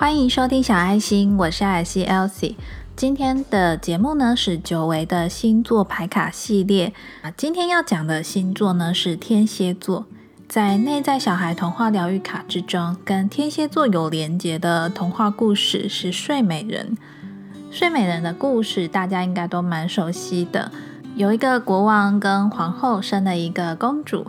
欢迎收听小爱心，我是艾希 Elsie。今天的节目呢是久违的星座牌卡系列啊。今天要讲的星座呢是天蝎座。在内在小孩童话疗愈卡之中，跟天蝎座有连结的童话故事是睡美人。睡美人的故事大家应该都蛮熟悉的。有一个国王跟皇后生了一个公主，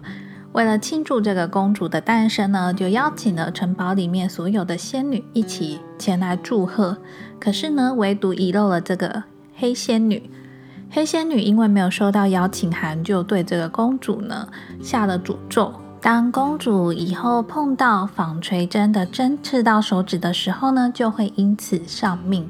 为了庆祝这个公主的诞生呢，就邀请了城堡里面所有的仙女一起前来祝贺。可是呢，唯独遗漏了这个黑仙女。黑仙女因为没有收到邀请函，就对这个公主呢下了诅咒。当公主以后碰到纺锤针的针刺到手指的时候呢，就会因此丧命。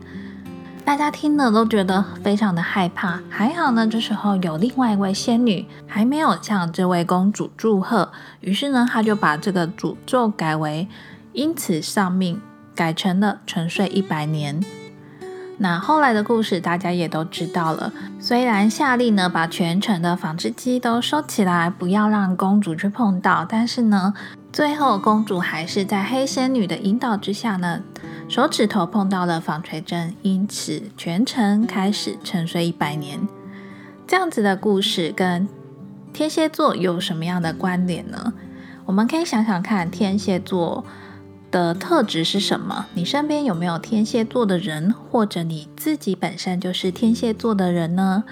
大家听了都觉得非常的害怕。还好呢，这时候有另外一位仙女还没有向这位公主祝贺，于是呢，她就把这个诅咒改为因此丧命，改成了沉睡一百年。那后来的故事大家也都知道了。虽然下令呢把全城的纺织机都收起来，不要让公主去碰到，但是呢，最后公主还是在黑仙女的引导之下呢，手指头碰到了纺锤针，因此全程开始沉睡一百年。这样子的故事跟天蝎座有什么样的关联呢？我们可以想想看，天蝎座。的特质是什么？你身边有没有天蝎座的人，或者你自己本身就是天蝎座的人呢？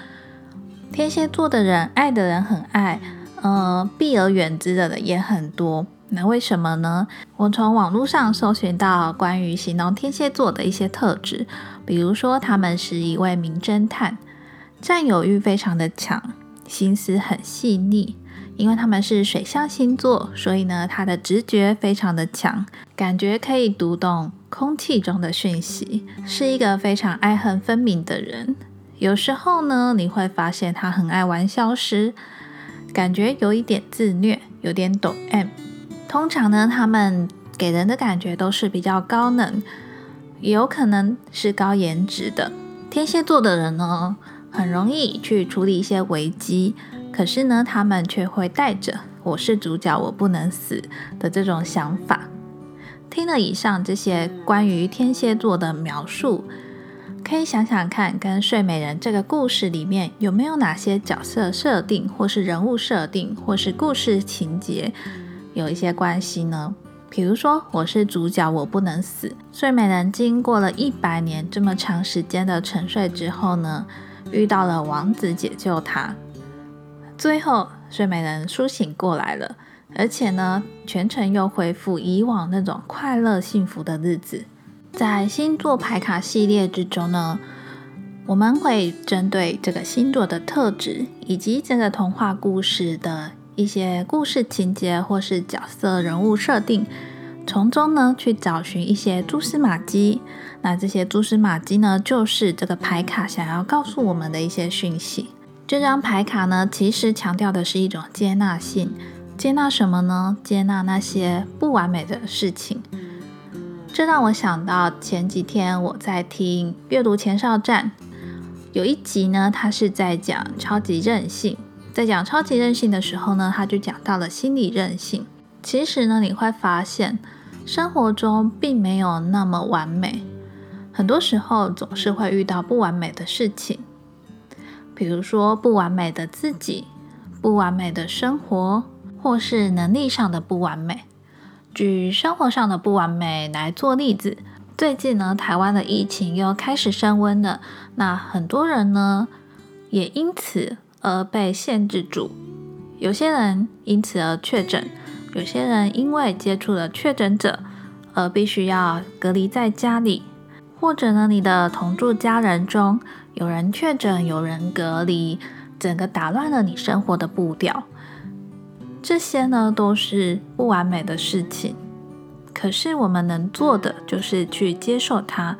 天蝎座的人爱的人很爱，呃，避而远之的也很多。那为什么呢？我从网络上搜寻到关于形容天蝎座的一些特质，比如说他们是一位名侦探，占有欲非常的强，心思很细腻。因为他们是水象星座，所以呢，他的直觉非常的强，感觉可以读懂空气中的讯息，是一个非常爱恨分明的人。有时候呢，你会发现他很爱玩消失，感觉有一点自虐，有点抖 M。通常呢，他们给人的感觉都是比较高冷，也有可能是高颜值的。天蝎座的人呢，很容易去处理一些危机。可是呢，他们却会带着“我是主角，我不能死”的这种想法。听了以上这些关于天蝎座的描述，可以想想看，跟《睡美人》这个故事里面有没有哪些角色设定，或是人物设定，或是故事情节有一些关系呢？比如说，我是主角，我不能死。睡美人经过了一百年这么长时间的沉睡之后呢，遇到了王子解救她。最后，睡美人苏醒过来了，而且呢，全程又恢复以往那种快乐幸福的日子。在星座牌卡系列之中呢，我们会针对这个星座的特质，以及这个童话故事的一些故事情节或是角色人物设定，从中呢去找寻一些蛛丝马迹。那这些蛛丝马迹呢，就是这个牌卡想要告诉我们的一些讯息。这张牌卡呢，其实强调的是一种接纳性。接纳什么呢？接纳那些不完美的事情。这让我想到前几天我在听阅读前哨站，有一集呢，他是在讲超级任性。在讲超级任性的时候呢，他就讲到了心理任性。其实呢，你会发现生活中并没有那么完美，很多时候总是会遇到不完美的事情。比如说不完美的自己、不完美的生活，或是能力上的不完美。举生活上的不完美来做例子，最近呢，台湾的疫情又开始升温了，那很多人呢也因此而被限制住。有些人因此而确诊，有些人因为接触了确诊者而必须要隔离在家里，或者呢，你的同住家人中。有人确诊，有人隔离，整个打乱了你生活的步调。这些呢，都是不完美的事情。可是我们能做的，就是去接受它，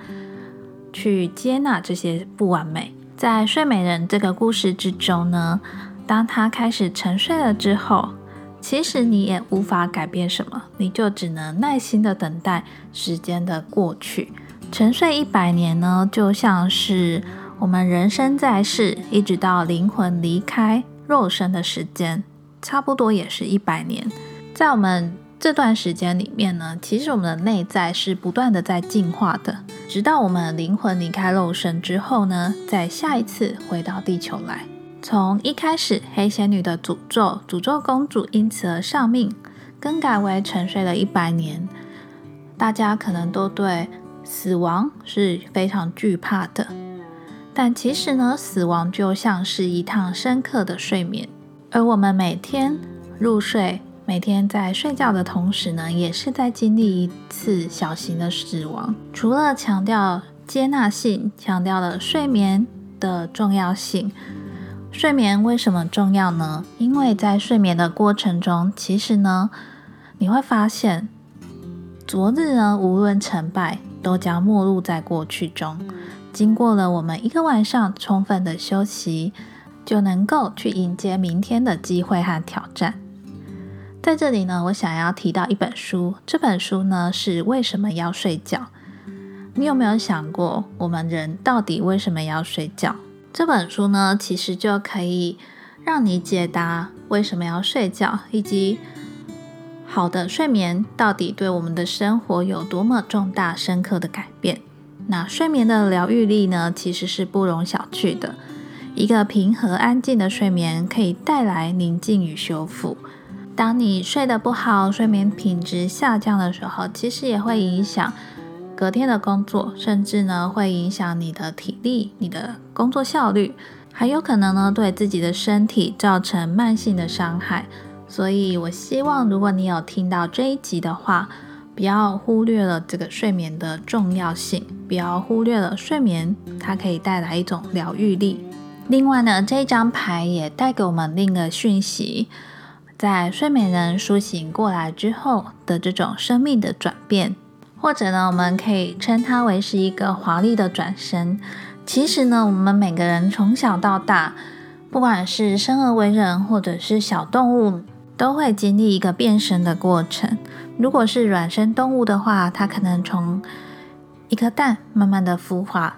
去接纳这些不完美。在睡美人这个故事之中呢，当他开始沉睡了之后，其实你也无法改变什么，你就只能耐心的等待时间的过去。沉睡一百年呢，就像是。我们人生在世，一直到灵魂离开肉身的时间，差不多也是一百年。在我们这段时间里面呢，其实我们的内在是不断的在进化的，直到我们灵魂离开肉身之后呢，在下一次回到地球来。从一开始黑仙女的诅咒，诅咒公主因此而丧命，更改为沉睡了一百年。大家可能都对死亡是非常惧怕的，但其实呢，死亡就像是一趟深刻的睡眠，而我们每天入睡，每天在睡觉的同时呢，也是在经历一次小型的死亡。除了强调接纳性，强调了睡眠的重要性。睡眠为什么重要呢？因为在睡眠的过程中，其实呢，你会发现，昨日呢，无论成败，都将没入在过去中。经过了我们一个晚上充分的休息，就能够去迎接明天的机会和挑战。在这里呢，我想要提到一本书，这本书呢是为什么要睡觉？你有没有想过，我们人到底为什么要睡觉？这本书呢，其实就可以让你解答为什么要睡觉，以及好的睡眠到底对我们的生活有多么重大、深刻的改变。那睡眠的疗愈力呢，其实是不容小觑的。一个平和安静的睡眠可以带来宁静与修复。当你睡得不好，睡眠品质下降的时候，其实也会影响。隔天的工作，甚至呢会影响你的体力、你的工作效率，还有可能呢对自己的身体造成慢性的伤害。所以，我希望如果你有听到这一集的话，不要忽略了这个睡眠的重要性，不要忽略了睡眠它可以带来一种疗愈力。另外呢，这张牌也带给我们另一个讯息，在睡美人苏醒过来之后的这种生命的转变。或者呢，我们可以称它为是一个华丽的转身。其实呢，我们每个人从小到大，不管是生而为人，或者是小动物，都会经历一个变身的过程。如果是卵生动物的话，它可能从一颗蛋慢慢的孵化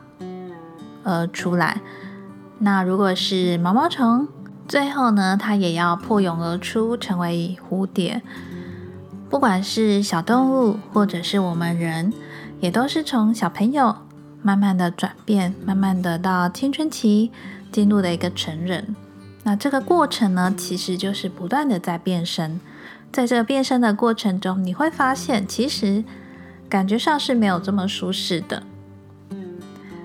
而出来。那如果是毛毛虫，最后呢，它也要破蛹而出，成为蝴蝶。不管是小动物，或者是我们人，也都是从小朋友慢慢的转变，慢慢的到青春期进入的一个成人。那这个过程呢，其实就是不断的在变身。在这个变身的过程中，你会发现，其实感觉上是没有这么舒适的。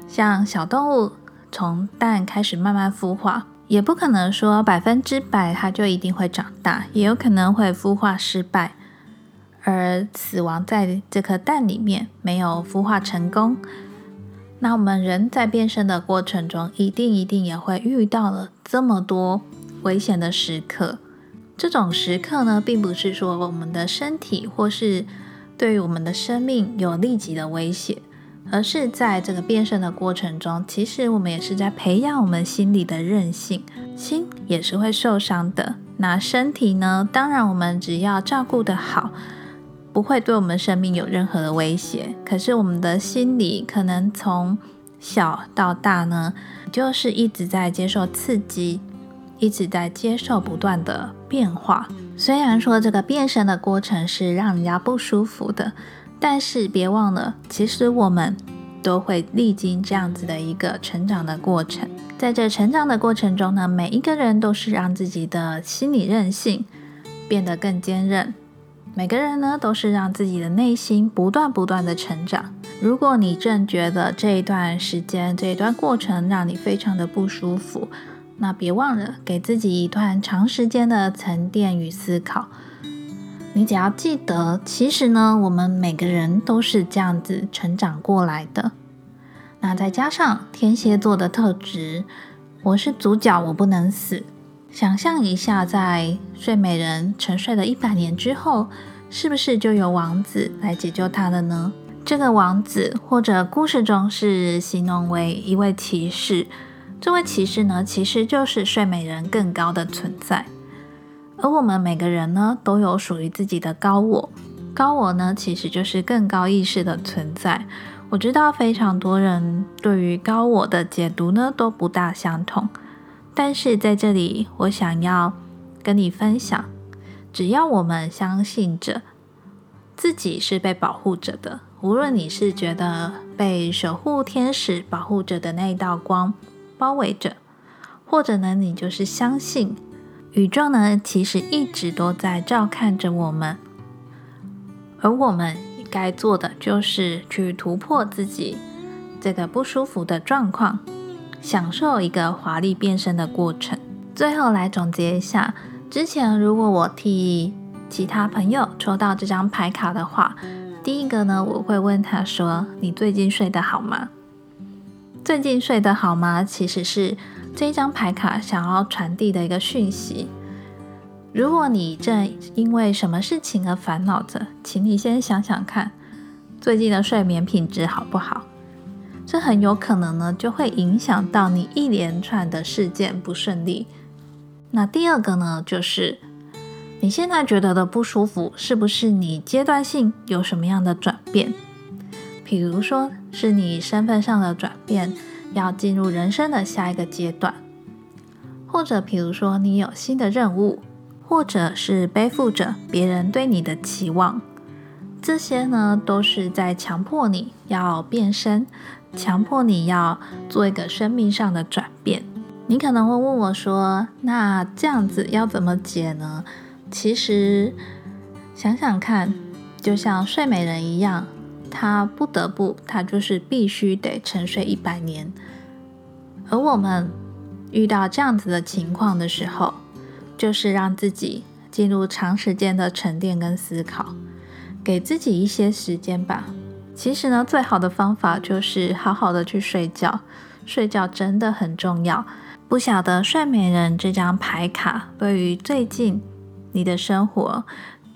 像小动物从蛋开始慢慢孵化，也不可能说百分之百它就一定会长大，也有可能会孵化失败。而死亡在这颗蛋里面没有孵化成功，那我们人在变身的过程中，一定一定也会遇到了这么多危险的时刻。这种时刻呢，并不是说我们的身体或是对于我们的生命有立即的威胁，而是在这个变身的过程中，其实我们也是在培养我们心里的韧性，心也是会受伤的。那身体呢，当然我们只要照顾得好。不会对我们生命有任何的威胁，可是我们的心理可能从小到大呢，就是一直在接受刺激，一直在接受不断的变化。虽然说这个变身的过程是让人家不舒服的，但是别忘了，其实我们都会历经这样子的一个成长的过程。在这成长的过程中呢，每一个人都是让自己的心理韧性变得更坚韧。每个人呢，都是让自己的内心不断不断的成长。如果你正觉得这一段时间、这一段过程让你非常的不舒服，那别忘了给自己一段长时间的沉淀与思考。你只要记得，其实呢，我们每个人都是这样子成长过来的。那再加上天蝎座的特质，我是主角，我不能死。想象一下，在睡美人沉睡了一百年之后，是不是就有王子来解救她了呢？这个王子，或者故事中是形容为一位骑士。这位骑士呢，其实就是睡美人更高的存在。而我们每个人呢，都有属于自己的高我。高我呢，其实就是更高意识的存在。我知道非常多人对于高我的解读呢，都不大相同。但是在这里，我想要跟你分享，只要我们相信着自己是被保护着的。无论你是觉得被守护天使保护着的那一道光包围着，或者呢，你就是相信宇宙呢，其实一直都在照看着我们，而我们该做的就是去突破自己这个不舒服的状况，享受一个华丽变身的过程。最后来总结一下，之前如果我替其他朋友抽到这张牌卡的话。第一个呢，我会问他说：“你最近睡得好吗？”最近睡得好吗？其实是这一张牌卡想要传递的一个讯息。如果你正因为什么事情而烦恼着，请你先想想看，最近的睡眠品质好不好？这很有可能呢，就会影响到你一连串的事件不顺利。那第二个呢，就是。你现在觉得的不舒服，是不是你阶段性有什么样的转变？比如说是你身份上的转变，要进入人生的下一个阶段，或者比如说你有新的任务，或者是背负着别人对你的期望，这些呢都是在强迫你要变身，强迫你要做一个生命上的转变。你可能会问我说：“那这样子要怎么解呢？”其实想想看，就像睡美人一样，他不得不，他就是必须得沉睡一百年。而我们遇到这样子的情况的时候，就是让自己进入长时间的沉淀跟思考，给自己一些时间吧。其实呢，最好的方法就是好好的去睡觉，睡觉真的很重要。不晓得睡美人这张牌卡对于最近。你的生活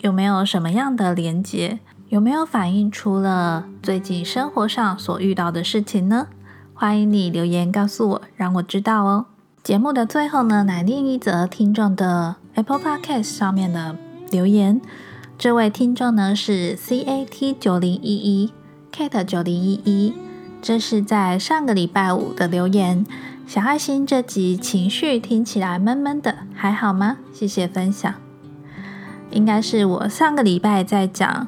有没有什么样的连接？有没有反映出了最近生活上所遇到的事情呢？欢迎你留言告诉我，让我知道哦。节目的最后呢，来念一则听众的 Apple Podcast 上面的留言。这位听众呢是 C A T 九零一一 Kate 九零一一，这是在上个礼拜五的留言。小爱心这集情绪听起来闷闷的，还好吗？谢谢分享。应该是我上个礼拜在讲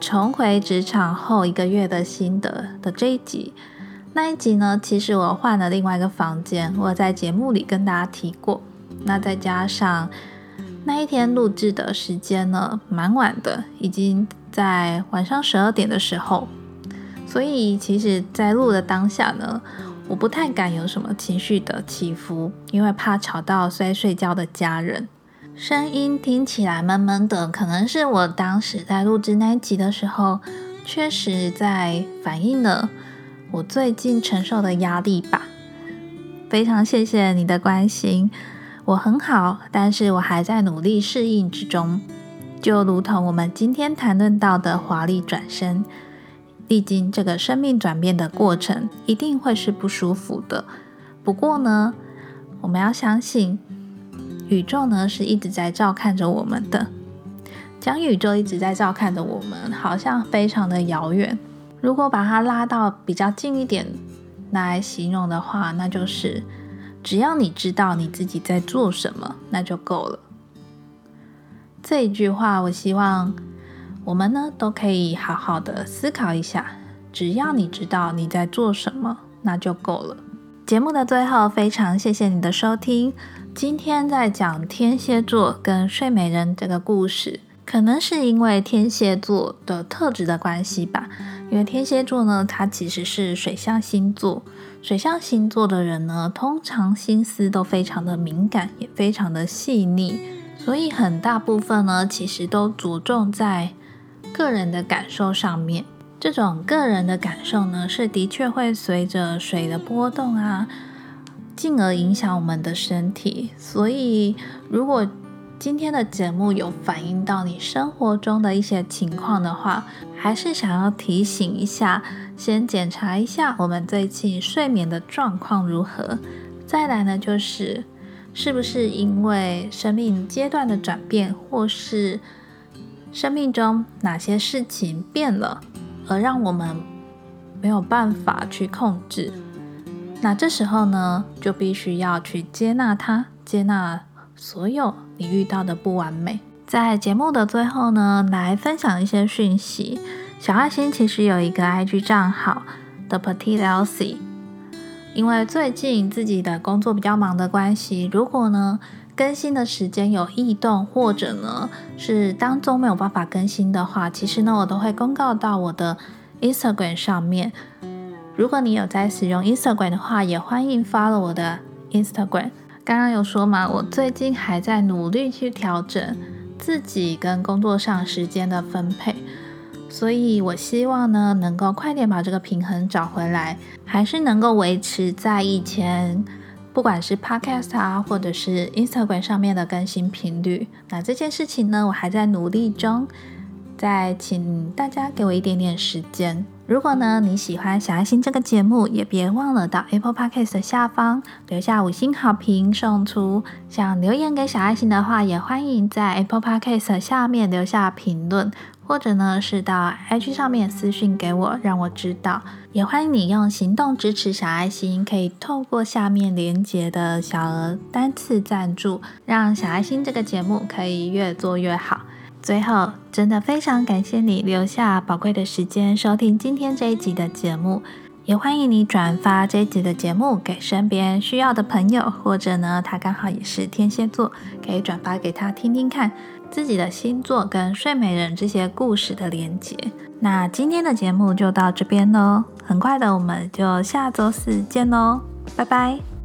重回职场后一个月的心得的这一集。那一集呢，其实我换了另外一个房间，我在节目里跟大家提过。那再加上那一天录制的时间呢，蛮晚的，已经在晚上十二点的时候。所以其实，在录的当下呢，我不太敢有什么情绪的起伏，因为怕吵到在睡觉的家人。声音听起来闷闷的，可能是我当时在录制那一集的时候，确实在反映了我最近承受的压力吧。非常谢谢你的关心，我很好，但是我还在努力适应之中。就如同我们今天谈论到的华丽转身，历经这个生命转变的过程，一定会是不舒服的。不过呢，我们要相信。宇宙呢是一直在照看着我们的，讲宇宙一直在照看着我们，好像非常的遥远。如果把它拉到比较近一点来形容的话，那就是只要你知道你自己在做什么，那就够了。这一句话，我希望我们呢都可以好好的思考一下。只要你知道你在做什么，那就够了。节目的最后，非常谢谢你的收听。今天在讲天蝎座跟睡美人这个故事，可能是因为天蝎座的特质的关系吧。因为天蝎座呢，它其实是水象星座，水象星座的人呢，通常心思都非常的敏感，也非常的细腻，所以很大部分呢，其实都着重在个人的感受上面。这种个人的感受呢，是的确会随着水的波动啊。进而影响我们的身体，所以如果今天的节目有反映到你生活中的一些情况的话，还是想要提醒一下，先检查一下我们最近睡眠的状况如何。再来呢，就是是不是因为生命阶段的转变，或是生命中哪些事情变了，而让我们没有办法去控制。那这时候呢，就必须要去接纳它，接纳所有你遇到的不完美。在节目的最后呢，来分享一些讯息。小爱心其实有一个 IG 账号，The Petite Elsie。因为最近自己的工作比较忙的关系，如果呢更新的时间有异动，或者呢是当中没有办法更新的话，其实呢我都会公告到我的 Instagram 上面。如果你有在使用 Instagram 的话，也欢迎 follow 我的 Instagram。刚刚有说嘛，我最近还在努力去调整。自己跟工作上时间的分配，所以我希望呢，能够快点把这个平衡找回来，还是能够维持在以前，不管是 Podcast 啊，或者是 Instagram 上面的更新频率。那这件事情呢，我还在努力中，再请大家给我一点点时间。如果呢你喜欢小爱心这个节目，也别忘了到 Apple Podcast 的下方留下五星好评送出。想留言给小爱心的话，也欢迎在 Apple Podcast 下面留下评论，或者呢是到 IG 上面私讯给我，让我知道。也欢迎你用行动支持小爱心，可以透过下面连接的小额单次赞助，让小爱心这个节目可以越做越好。最后，真的非常感谢你留下宝贵的时间收听今天这一集的节目，也欢迎你转发这一集的节目给身边需要的朋友，或者呢，他刚好也是天蝎座，可以转发给他听听看自己的星座跟睡美人这些故事的连结。那今天的节目就到这边喽，很快的我们就下周四见喽，拜拜。